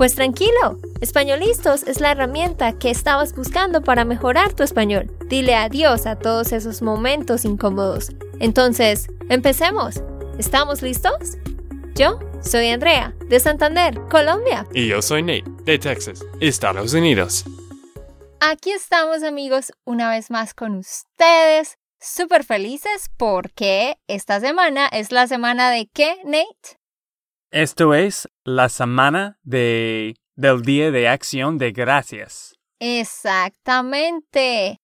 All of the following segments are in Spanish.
Pues tranquilo, Españolistos es la herramienta que estabas buscando para mejorar tu español. Dile adiós a todos esos momentos incómodos. Entonces, empecemos. ¿Estamos listos? Yo soy Andrea, de Santander, Colombia. Y yo soy Nate, de Texas, Estados Unidos. Aquí estamos amigos una vez más con ustedes, súper felices porque esta semana es la semana de qué, Nate? Esto es la semana de del Día de Acción de Gracias. Exactamente.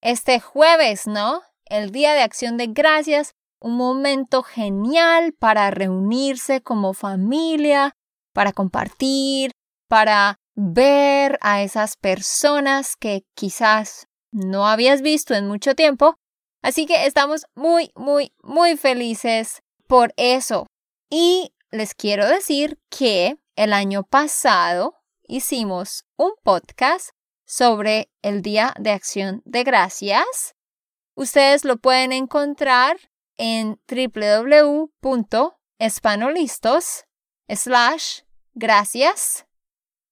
Este jueves, ¿no? El Día de Acción de Gracias, un momento genial para reunirse como familia, para compartir, para ver a esas personas que quizás no habías visto en mucho tiempo. Así que estamos muy, muy, muy felices por eso. Y les quiero decir que el año pasado hicimos un podcast sobre el Día de Acción de Gracias. Ustedes lo pueden encontrar en www.espanolistos slash gracias.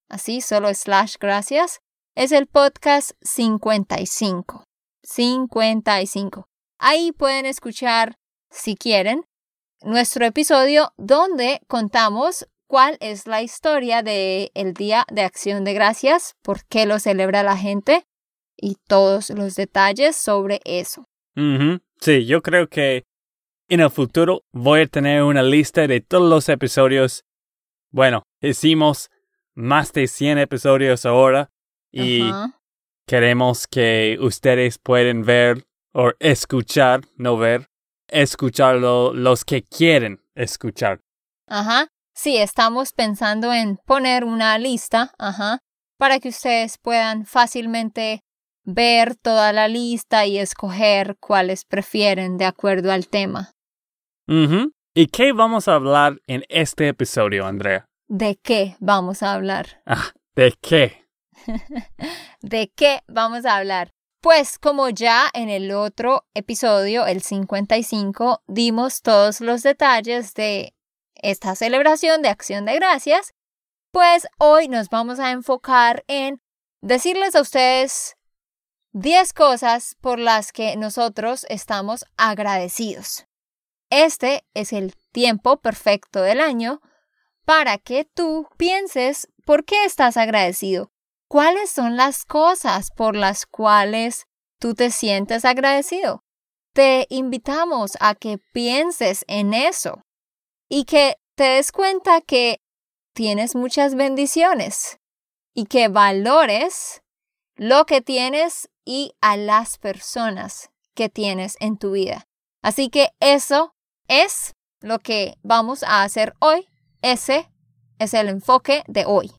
Así, solo slash gracias. Es el podcast 55. 55. Ahí pueden escuchar, si quieren, nuestro episodio donde contamos cuál es la historia del el Día de Acción de Gracias, por qué lo celebra la gente y todos los detalles sobre eso. Sí, yo creo que en el futuro voy a tener una lista de todos los episodios. Bueno, hicimos más de 100 episodios ahora y queremos que ustedes pueden ver o escuchar, no ver, escucharlo los que quieren escuchar. Ajá. Sí, estamos pensando en poner una lista, ajá, para que ustedes puedan fácilmente ver toda la lista y escoger cuáles prefieren de acuerdo al tema. ¿Y qué vamos a hablar en este episodio, Andrea? ¿De qué vamos a hablar? Ah, ¿de qué? ¿De qué vamos a hablar? Pues como ya en el otro episodio, el 55, dimos todos los detalles de esta celebración de acción de gracias, pues hoy nos vamos a enfocar en decirles a ustedes 10 cosas por las que nosotros estamos agradecidos. Este es el tiempo perfecto del año para que tú pienses por qué estás agradecido. ¿Cuáles son las cosas por las cuales tú te sientes agradecido? Te invitamos a que pienses en eso y que te des cuenta que tienes muchas bendiciones y que valores lo que tienes y a las personas que tienes en tu vida. Así que eso es lo que vamos a hacer hoy. Ese es el enfoque de hoy.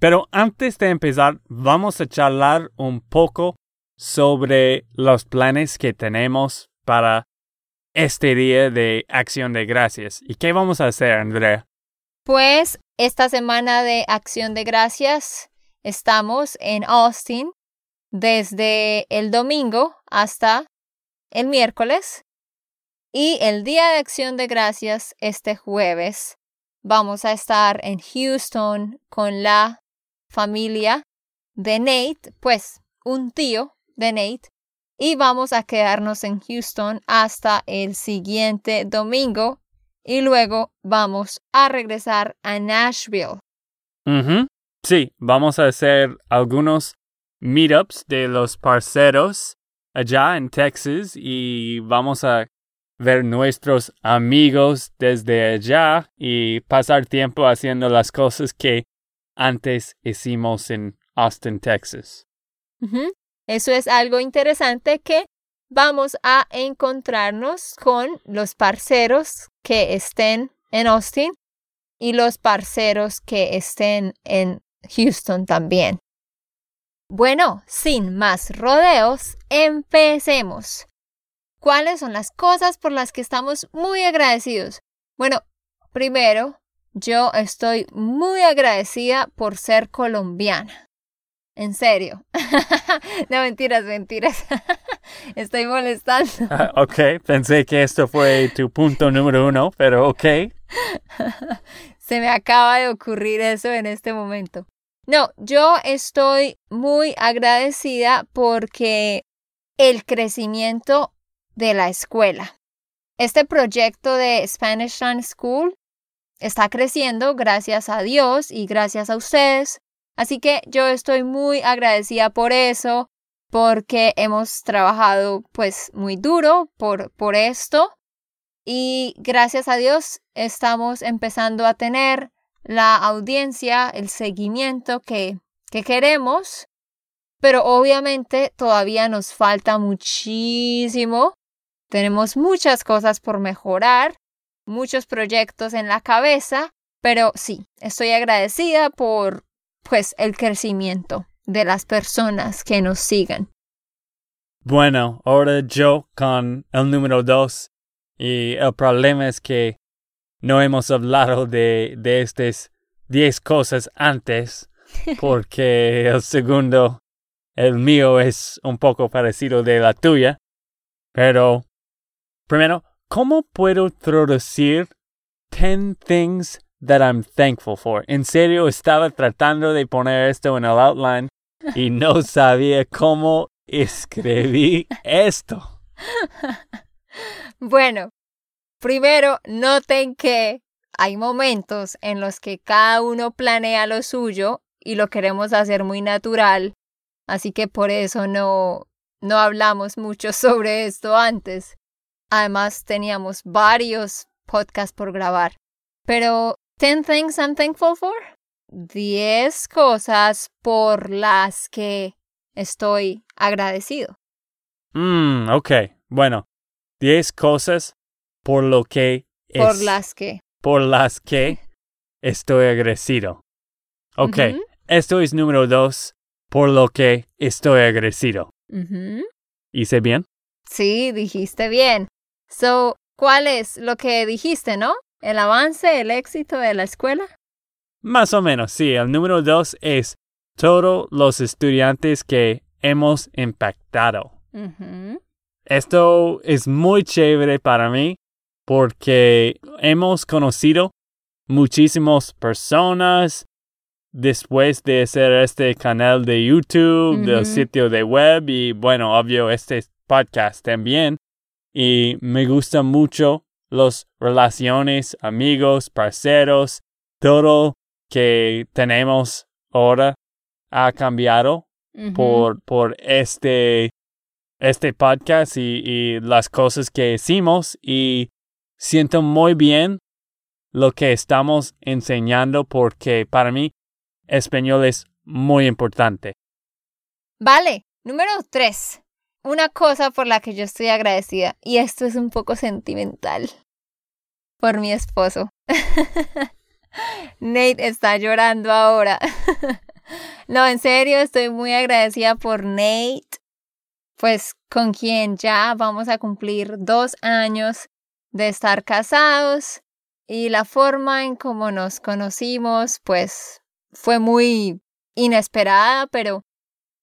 Pero antes de empezar, vamos a charlar un poco sobre los planes que tenemos para este día de acción de gracias. ¿Y qué vamos a hacer, Andrea? Pues esta semana de acción de gracias estamos en Austin desde el domingo hasta el miércoles. Y el día de acción de gracias este jueves vamos a estar en Houston con la familia de Nate, pues un tío de Nate, y vamos a quedarnos en Houston hasta el siguiente domingo y luego vamos a regresar a Nashville. Sí, vamos a hacer algunos meetups de los parceros allá en Texas y vamos a ver nuestros amigos desde allá y pasar tiempo haciendo las cosas que antes hicimos en Austin, Texas. Eso es algo interesante que vamos a encontrarnos con los parceros que estén en Austin y los parceros que estén en Houston también. Bueno, sin más rodeos, empecemos. ¿cuáles son las cosas por las que estamos muy agradecidos? Bueno, primero, yo estoy muy agradecida por ser colombiana. En serio. no, mentiras, mentiras. Estoy molestando. Ah, ok, pensé que esto fue tu punto número uno, pero ok. Se me acaba de ocurrir eso en este momento. No, yo estoy muy agradecida porque el crecimiento de la escuela. Este proyecto de Spanish Run School está creciendo gracias a Dios y gracias a ustedes. Así que yo estoy muy agradecida por eso, porque hemos trabajado pues muy duro por, por esto y gracias a Dios estamos empezando a tener la audiencia, el seguimiento que, que queremos, pero obviamente todavía nos falta muchísimo. Tenemos muchas cosas por mejorar, muchos proyectos en la cabeza, pero sí, estoy agradecida por pues el crecimiento de las personas que nos sigan. Bueno, ahora yo con el número dos. Y el problema es que no hemos hablado de, de estas diez cosas antes, porque el segundo, el mío, es un poco parecido de la tuya. Pero, primero, ¿cómo puedo traducir ten things that I'm thankful for? En serio, estaba tratando de poner esto en el outline y no sabía cómo escribí esto. Bueno, primero noten que hay momentos en los que cada uno planea lo suyo y lo queremos hacer muy natural, así que por eso no no hablamos mucho sobre esto antes. Además teníamos varios podcasts por grabar. Pero 10 things I'm thankful for. 10 cosas por las que estoy agradecido. Mm, ok. Bueno, 10 cosas por lo que es, Por las que. por las que estoy agradecido. Ok, esto es número dos, por lo que estoy agradecido. ¿Hice bien? Sí, dijiste bien. So, ¿cuál es lo que dijiste, no? ¿El avance, el éxito de la escuela? Más o menos, sí. El número dos es todos los estudiantes que hemos impactado. Esto es muy chévere para mí porque hemos conocido muchísimas personas después de hacer este canal de YouTube, del Ujú. sitio de web y bueno, obvio este podcast también. Y me gustan mucho las relaciones, amigos, parceros, todo que tenemos ahora ha cambiado por, por este, este podcast y, y las cosas que hicimos y siento muy bien lo que estamos enseñando porque para mí español es muy importante. Vale, número tres. Una cosa por la que yo estoy agradecida, y esto es un poco sentimental, por mi esposo. Nate está llorando ahora. no, en serio, estoy muy agradecida por Nate, pues con quien ya vamos a cumplir dos años de estar casados y la forma en cómo nos conocimos, pues fue muy inesperada, pero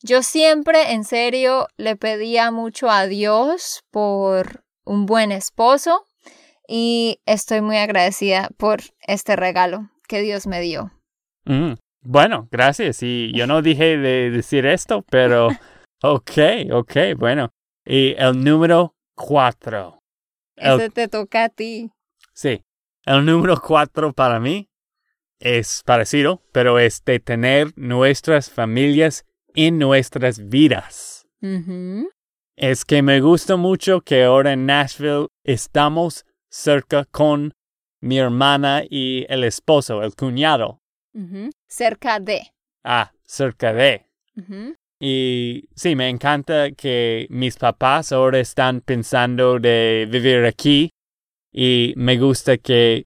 yo siempre, en serio, le pedía mucho a Dios por un buen esposo y estoy muy agradecida por este regalo que Dios me dio. Mm, Bueno, gracias. Y yo no dije de decir esto, pero ok, ok, bueno. Y el número cuatro. El- Ese te toca a ti. Sí. El número cuatro para mí es parecido, pero es de tener nuestras familias en nuestras vidas. Es que me gusta mucho que ahora en Nashville estamos cerca con mi hermana y el esposo, el cuñado. Cerca de. Ah, cerca de. Y sí, me encanta que mis papás ahora están pensando de vivir aquí y me gusta que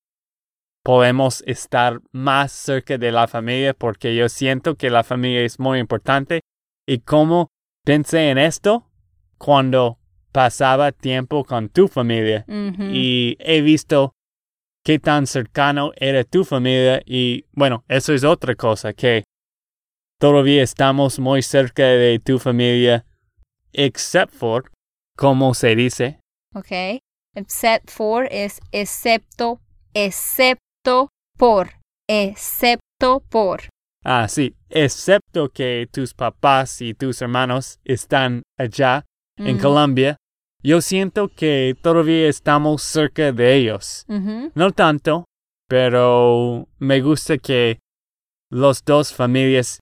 podemos estar más cerca de la familia porque yo siento que la familia es muy importante. Y como pensé en esto cuando pasaba tiempo con tu familia. Y he visto qué tan cercano era tu familia y bueno, eso es otra cosa que todavía estamos muy cerca de tu familia, except for, como se dice, Ok. Except for es excepto, excepto por, excepto por. ah sí, excepto que tus papás y tus hermanos están allá en. Colombia, yo siento que todavía estamos cerca de ellos. No tanto, pero me gusta que los dos familias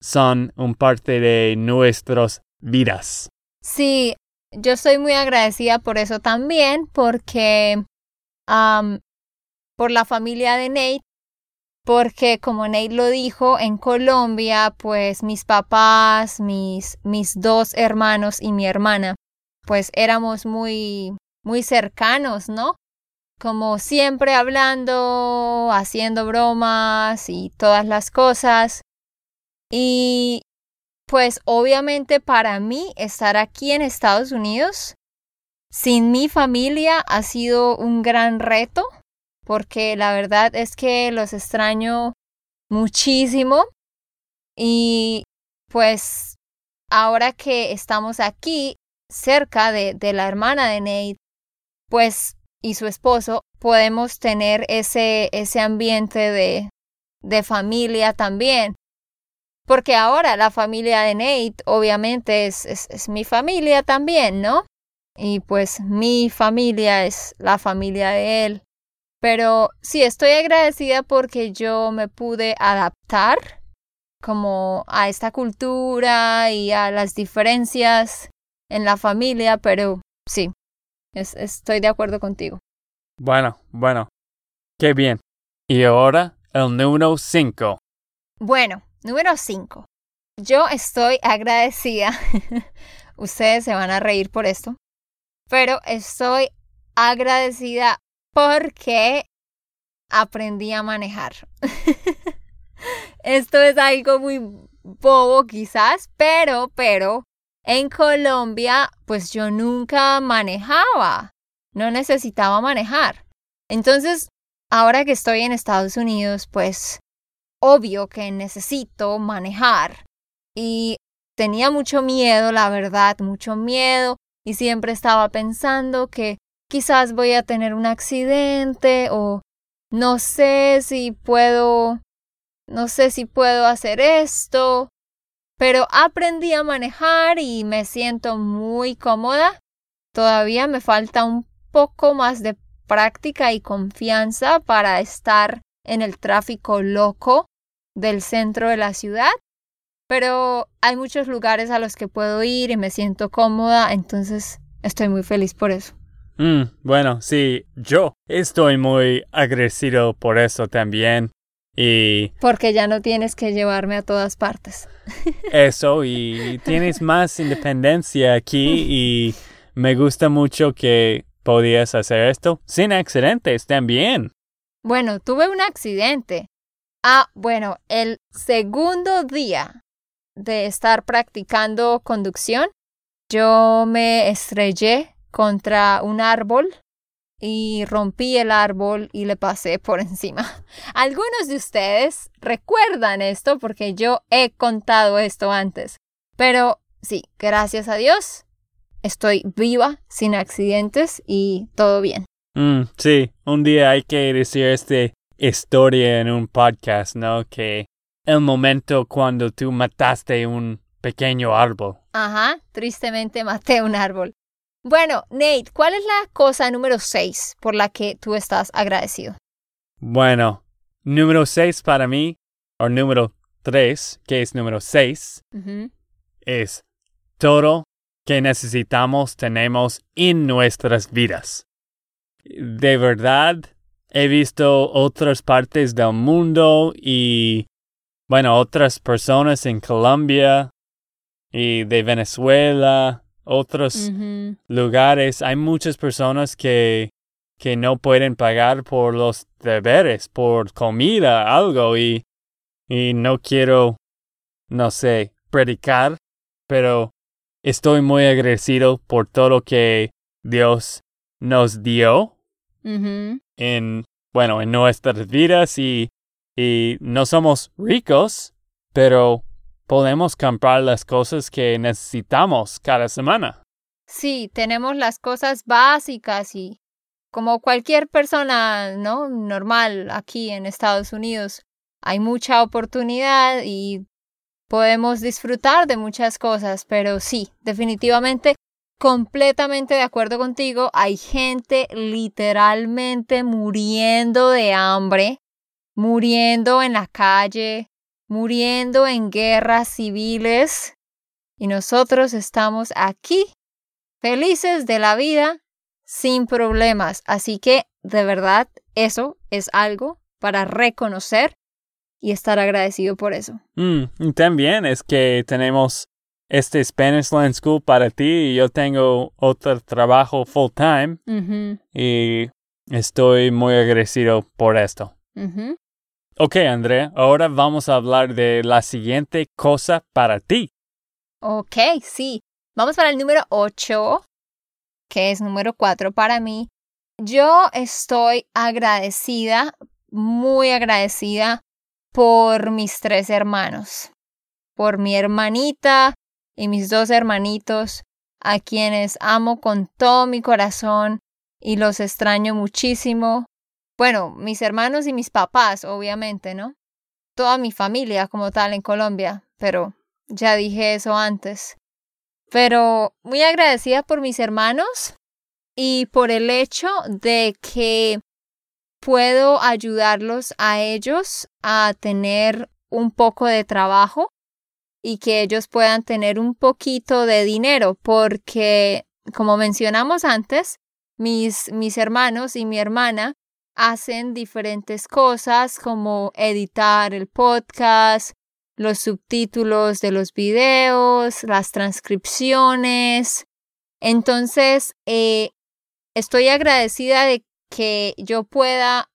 son un parte de nuestras vidas. Sí, yo estoy muy agradecida por eso también, porque por la familia de Nate, porque como Nate lo dijo, en Colombia, pues mis papás, mis, mis dos hermanos y mi hermana, pues éramos muy, muy cercanos, ¿no? Como siempre hablando, haciendo bromas y todas las cosas. Y pues obviamente para mí estar aquí en Estados Unidos sin mi familia ha sido un gran reto porque la verdad es que los extraño muchísimo y pues ahora que estamos aquí cerca de, de la hermana de Nate pues y su esposo podemos tener ese, ese ambiente de, de familia también porque ahora la familia de Nate obviamente es, es, es, mi familia también, ¿no? Y pues mi familia es la familia de él. Pero sí, estoy agradecida porque yo me pude adaptar como a esta cultura y a las diferencias en la familia, pero sí, es, estoy de acuerdo contigo. Bueno, bueno, qué bien. Y ahora el número 5. Bueno, Número 5. Yo estoy agradecida. Ustedes se van a reír por esto. Pero estoy agradecida porque aprendí a manejar. esto es algo muy bobo quizás, pero, pero, en Colombia, pues yo nunca manejaba. No necesitaba manejar. Entonces, ahora que estoy en Estados Unidos, pues obvio que necesito manejar. Y tenía mucho miedo, la verdad, mucho miedo. Y siempre estaba pensando que quizás voy a tener un accidente o no sé si puedo, no sé si puedo hacer esto. Pero aprendí a manejar y me siento muy cómoda. Todavía me falta un poco más de práctica y confianza para estar en el tráfico loco del centro de la ciudad, pero hay muchos lugares a los que puedo ir y me siento cómoda, entonces estoy muy feliz por eso. Mm, bueno, sí, yo estoy muy agradecido por eso también. Y Porque ya no tienes que llevarme a todas partes. eso, y tienes más independencia aquí y me gusta mucho que podías hacer esto sin accidentes también. Bueno, tuve un accidente. Ah, bueno, el segundo día de estar practicando conducción, yo me estrellé contra un árbol y rompí el árbol y le pasé por encima. Algunos de ustedes recuerdan esto porque yo he contado esto antes. Pero sí, gracias a Dios, estoy viva, sin accidentes y todo bien. Mm, sí, un día hay que decir esta historia en un podcast, ¿no? Que el momento cuando tú mataste un pequeño árbol. Ajá, tristemente maté un árbol. Bueno, Nate, ¿cuál es la cosa número 6 por la que tú estás agradecido? Bueno, número 6 para mí, o número 3, que es número 6, Ujú. es todo que necesitamos tenemos en nuestras vidas. De verdad, he visto otras partes del mundo y, bueno, otras personas en Colombia y de Venezuela, otros lugares. Hay muchas personas que, que no pueden pagar por los deberes, por comida, algo, y, y no quiero, no sé, predicar, pero estoy muy agradecido por todo lo que Dios nos dio en, bueno, en nuestras vidas y, y no somos ricos, pero podemos comprar las cosas que necesitamos cada semana. Sí, tenemos las cosas básicas y como cualquier persona, ¿no? Normal aquí en Estados Unidos, hay mucha oportunidad y podemos disfrutar de muchas cosas, pero sí, definitivamente, completamente de acuerdo contigo, hay gente literalmente muriendo de hambre, muriendo en la calle, muriendo en guerras civiles, y nosotros estamos aquí felices de la vida sin problemas. Así que, de verdad, eso es algo para reconocer y estar agradecido por eso. Mm, y también es que tenemos este Spanish Land School para ti y yo tengo otro trabajo full time y estoy muy agradecido por esto. Ok, Andrea, ahora vamos a hablar de la siguiente cosa para ti. Ok, sí. Vamos para el número 8, que es número 4 para mí. Yo estoy agradecida, muy agradecida por mis tres hermanos, por mi hermanita y mis dos hermanitos, a quienes amo con todo mi corazón y los extraño muchísimo. Bueno, mis hermanos y mis papás, obviamente, ¿no? Toda mi familia como tal en Colombia, pero ya dije eso antes. Pero muy agradecida por mis hermanos y por el hecho de que puedo ayudarlos a ellos a tener un poco de trabajo y que ellos puedan tener un poquito de dinero porque como mencionamos antes mis mis hermanos y mi hermana hacen diferentes cosas como editar el podcast los subtítulos de los videos, las transcripciones. Entonces, eh, estoy agradecida de que yo pueda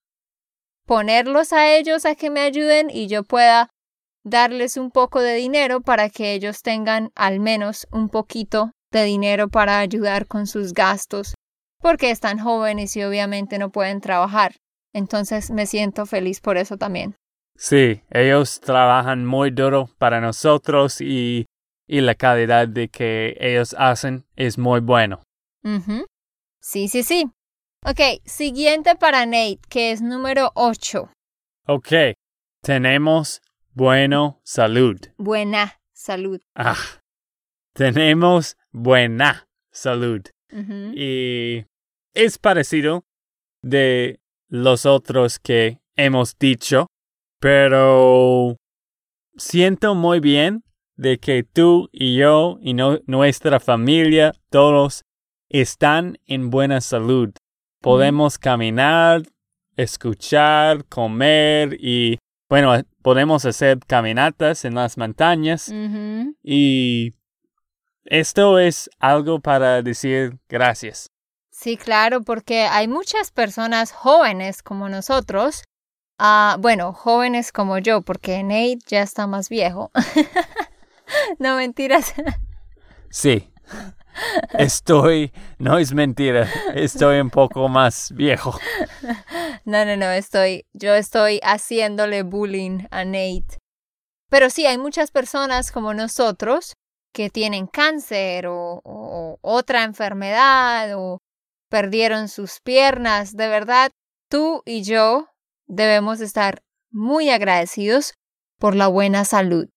ponerlos a ellos a que me ayuden y yo pueda darles un poco de dinero para que ellos tengan al menos un poquito de dinero para ayudar con sus gastos, porque están jóvenes y obviamente no pueden trabajar. Entonces me siento feliz por eso también. Sí, ellos trabajan muy duro para nosotros y, y la calidad de que ellos hacen es muy bueno. Ujú. Sí, sí, sí. Ok, siguiente para Nate, que es número 8. Ok, tenemos bueno salud. Buena salud. Ah, tenemos buena salud. Y es parecido de los otros que hemos dicho, pero siento muy bien de que tú y yo y no- nuestra familia, todos, están en buena salud. Podemos caminar, escuchar, comer y, bueno, podemos hacer caminatas en las montañas y esto es algo para decir gracias. Sí, claro, porque hay muchas personas jóvenes como nosotros. ah, bueno, jóvenes como yo, porque Nate ya está más viejo. no mentiras. Sí. Estoy, no es mentira, estoy un poco más viejo. No, no, no, estoy, yo estoy haciéndole bullying a Nate. Pero sí, hay muchas personas como nosotros que tienen cáncer o, o otra enfermedad o perdieron sus piernas. De verdad, tú y yo debemos estar muy agradecidos por la buena salud.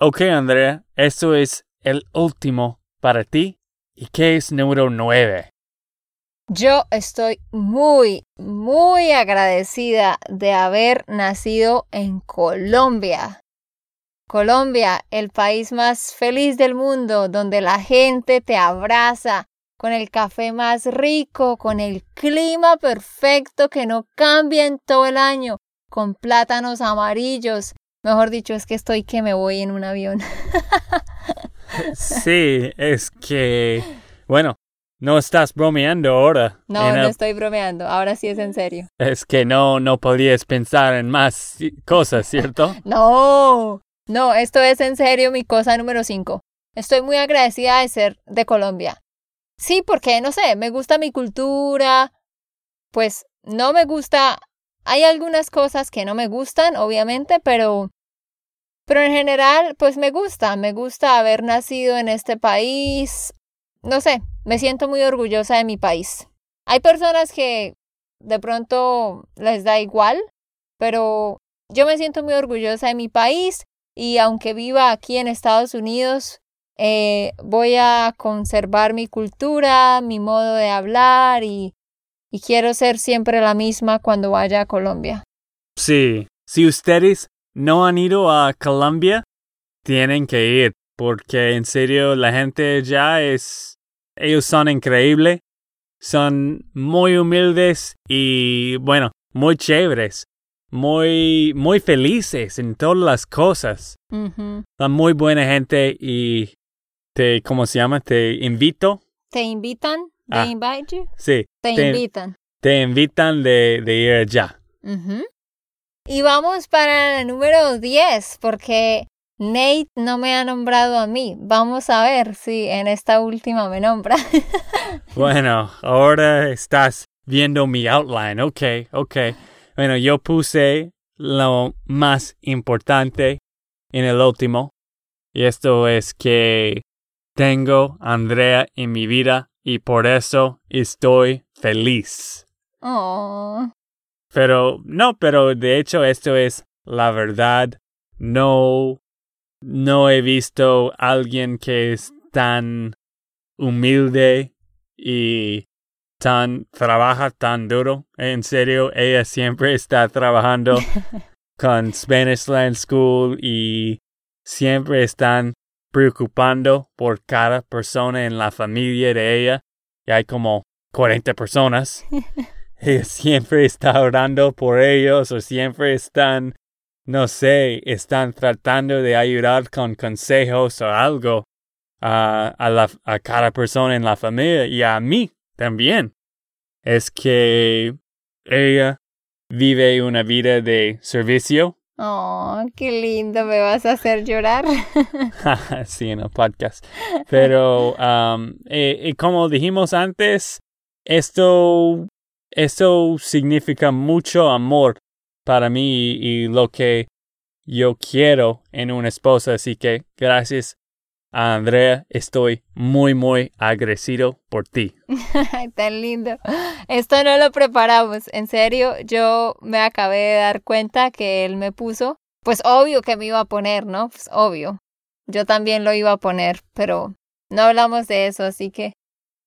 Ok, Andrea, esto es el último para ti. ¿Y qué es número nueve? Yo estoy muy, muy agradecida de haber nacido en Colombia. Colombia, el país más feliz del mundo, donde la gente te abraza, con el café más rico, con el clima perfecto que no cambia en todo el año, con plátanos amarillos. Mejor dicho, es que estoy que me voy en un avión. Sí, es que, bueno, no estás bromeando ahora. No, no el- estoy bromeando, ahora sí es en serio. Es que no, no podías pensar en más cosas, ¿cierto? No, no, esto es en serio mi cosa número 5. estoy muy agradecida de ser de Colombia. Sí, porque no sé, me gusta mi cultura, pues no me gusta, hay algunas cosas que no me gustan, obviamente, pero pero en general, pues me gusta, me gusta haber nacido en este país. No sé, me siento muy orgullosa de mi país. Hay personas que de pronto les da igual, pero yo me siento muy orgullosa de mi país y aunque viva aquí en Estados Unidos, eh, voy a conservar mi cultura, mi modo de hablar y, y quiero ser siempre la misma cuando vaya a Colombia. Sí, si ustedes no han ido a Colombia, tienen que ir, porque en serio la gente ya es... Ellos son increíbles, son muy humildes y bueno, muy chéveres, muy, muy felices en todas las cosas. Son muy buena gente y te, ¿cómo se llama? Te invito. ¿Te invitan? ¿Te Ah. invite you? Sí. Te, invitan. Te invitan de, de ir allá. Y vamos para el número 10, porque Nate no me ha nombrado a mí. Vamos a ver si en esta última me nombra. Bueno, ahora estás viendo mi outline. Ok, ok. Bueno, yo puse lo más importante en el último. Y esto es que tengo a Andrea en mi vida y por eso estoy feliz. Pero no, pero de hecho esto es la verdad. No, no he visto a alguien que es tan humilde y tan trabaja tan duro. En serio, ella siempre está trabajando con Spanish Land School y siempre están preocupando por cada persona en la familia de ella. Y hay como 40 personas. Ella siempre está orando por ellos o siempre están, no sé, están tratando de ayudar con consejos o algo a, a, la, a cada persona en la familia y a mí también. Es que ella vive una vida de servicio. Oh, qué lindo, me vas a hacer llorar. sí, en el podcast. Pero, um, eh, como dijimos antes, esto, esto significa mucho amor para mí y, y lo que yo quiero en una esposa. Así que gracias Andrea, estoy muy, muy agradecido por ti. Tan lindo. Esto no lo preparamos. En serio, yo me acabé de dar cuenta que él me puso. Pues obvio que me iba a poner, ¿no? Pues obvio. Yo también lo iba a poner, pero no hablamos de eso, así que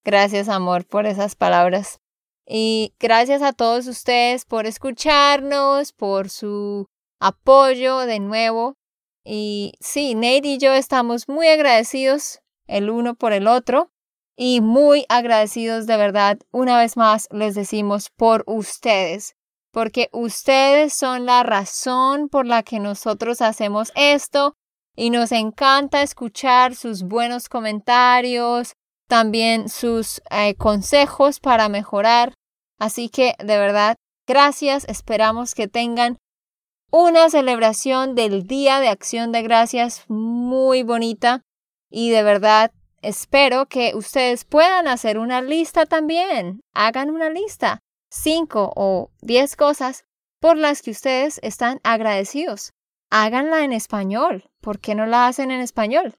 gracias, amor, por esas palabras. Y gracias a todos ustedes por escucharnos, por su apoyo de nuevo. Y sí, Nate y yo estamos muy agradecidos el uno por el otro y muy agradecidos de verdad. Una vez más les decimos por ustedes, porque ustedes son la razón por la que nosotros hacemos esto y nos encanta escuchar sus buenos comentarios, también sus eh, consejos para mejorar. Así que de verdad, gracias. Esperamos que tengan una celebración del Día de Acción de Gracias muy bonita y de verdad espero que ustedes puedan hacer una lista también. Hagan una lista, cinco o diez cosas por las que ustedes están agradecidos. Háganla en español. ¿Por qué no la hacen en español?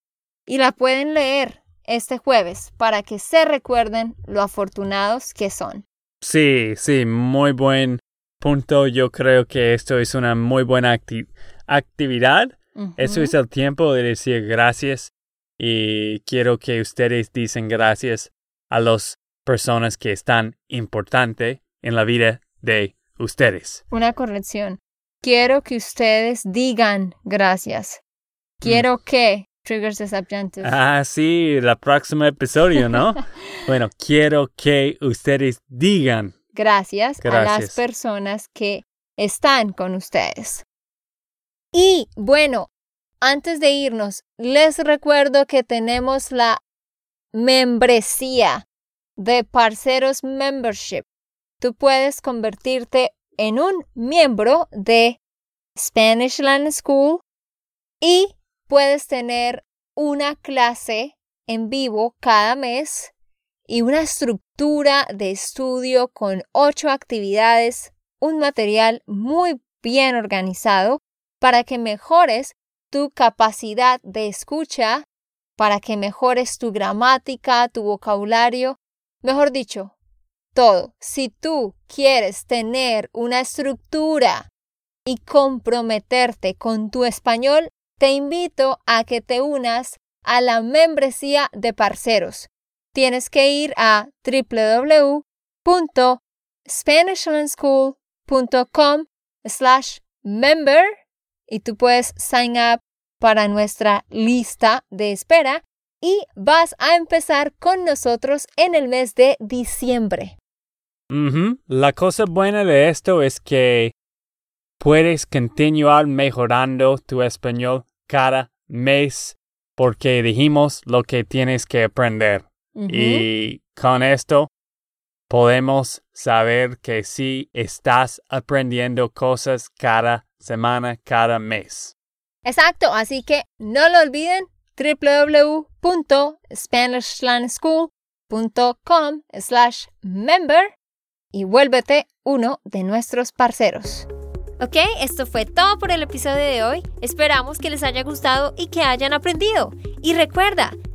Y la pueden leer este jueves para que se recuerden lo afortunados que son. Sí, sí, muy buen punto. Yo creo que esto es una muy buena acti- actividad. Eso es el tiempo de decir gracias y quiero que ustedes dicen gracias a las personas que están importantes en la vida de ustedes. Una corrección. Quiero que ustedes digan gracias. Quiero que triggers the subjunctive. Ah, sí, la próxima episodio, ¿no? bueno, quiero que ustedes digan. Gracias, a las personas que están con ustedes. Y bueno, antes de irnos, les recuerdo que tenemos la membresía de Parceros Membership. Tú puedes convertirte en un miembro de Spanish Land School y puedes tener una clase en vivo cada mes y una estructura de estudio con ocho actividades, un material muy bien organizado para que mejores tu capacidad de escucha, para que mejores tu gramática, tu vocabulario, mejor dicho, todo. Si tú quieres tener una estructura y comprometerte con tu español, te invito a que te unas a la membresía de parceros. Tienes que ir a www.spanishlandschool.com slash member y tú puedes sign up para nuestra lista de espera y vas a empezar con nosotros en el mes de diciembre. La cosa buena de esto es que puedes continuar mejorando tu español cada mes porque dijimos lo que tienes que aprender. Y con esto podemos saber que sí estás aprendiendo cosas cada semana, cada mes. Exacto, así que no lo olviden www.spanishlandschool.com slash member y vuélvete uno de nuestros parceros. Ok, esto fue todo por el episodio de hoy. Esperamos que les haya gustado y que hayan aprendido. Y recuerda,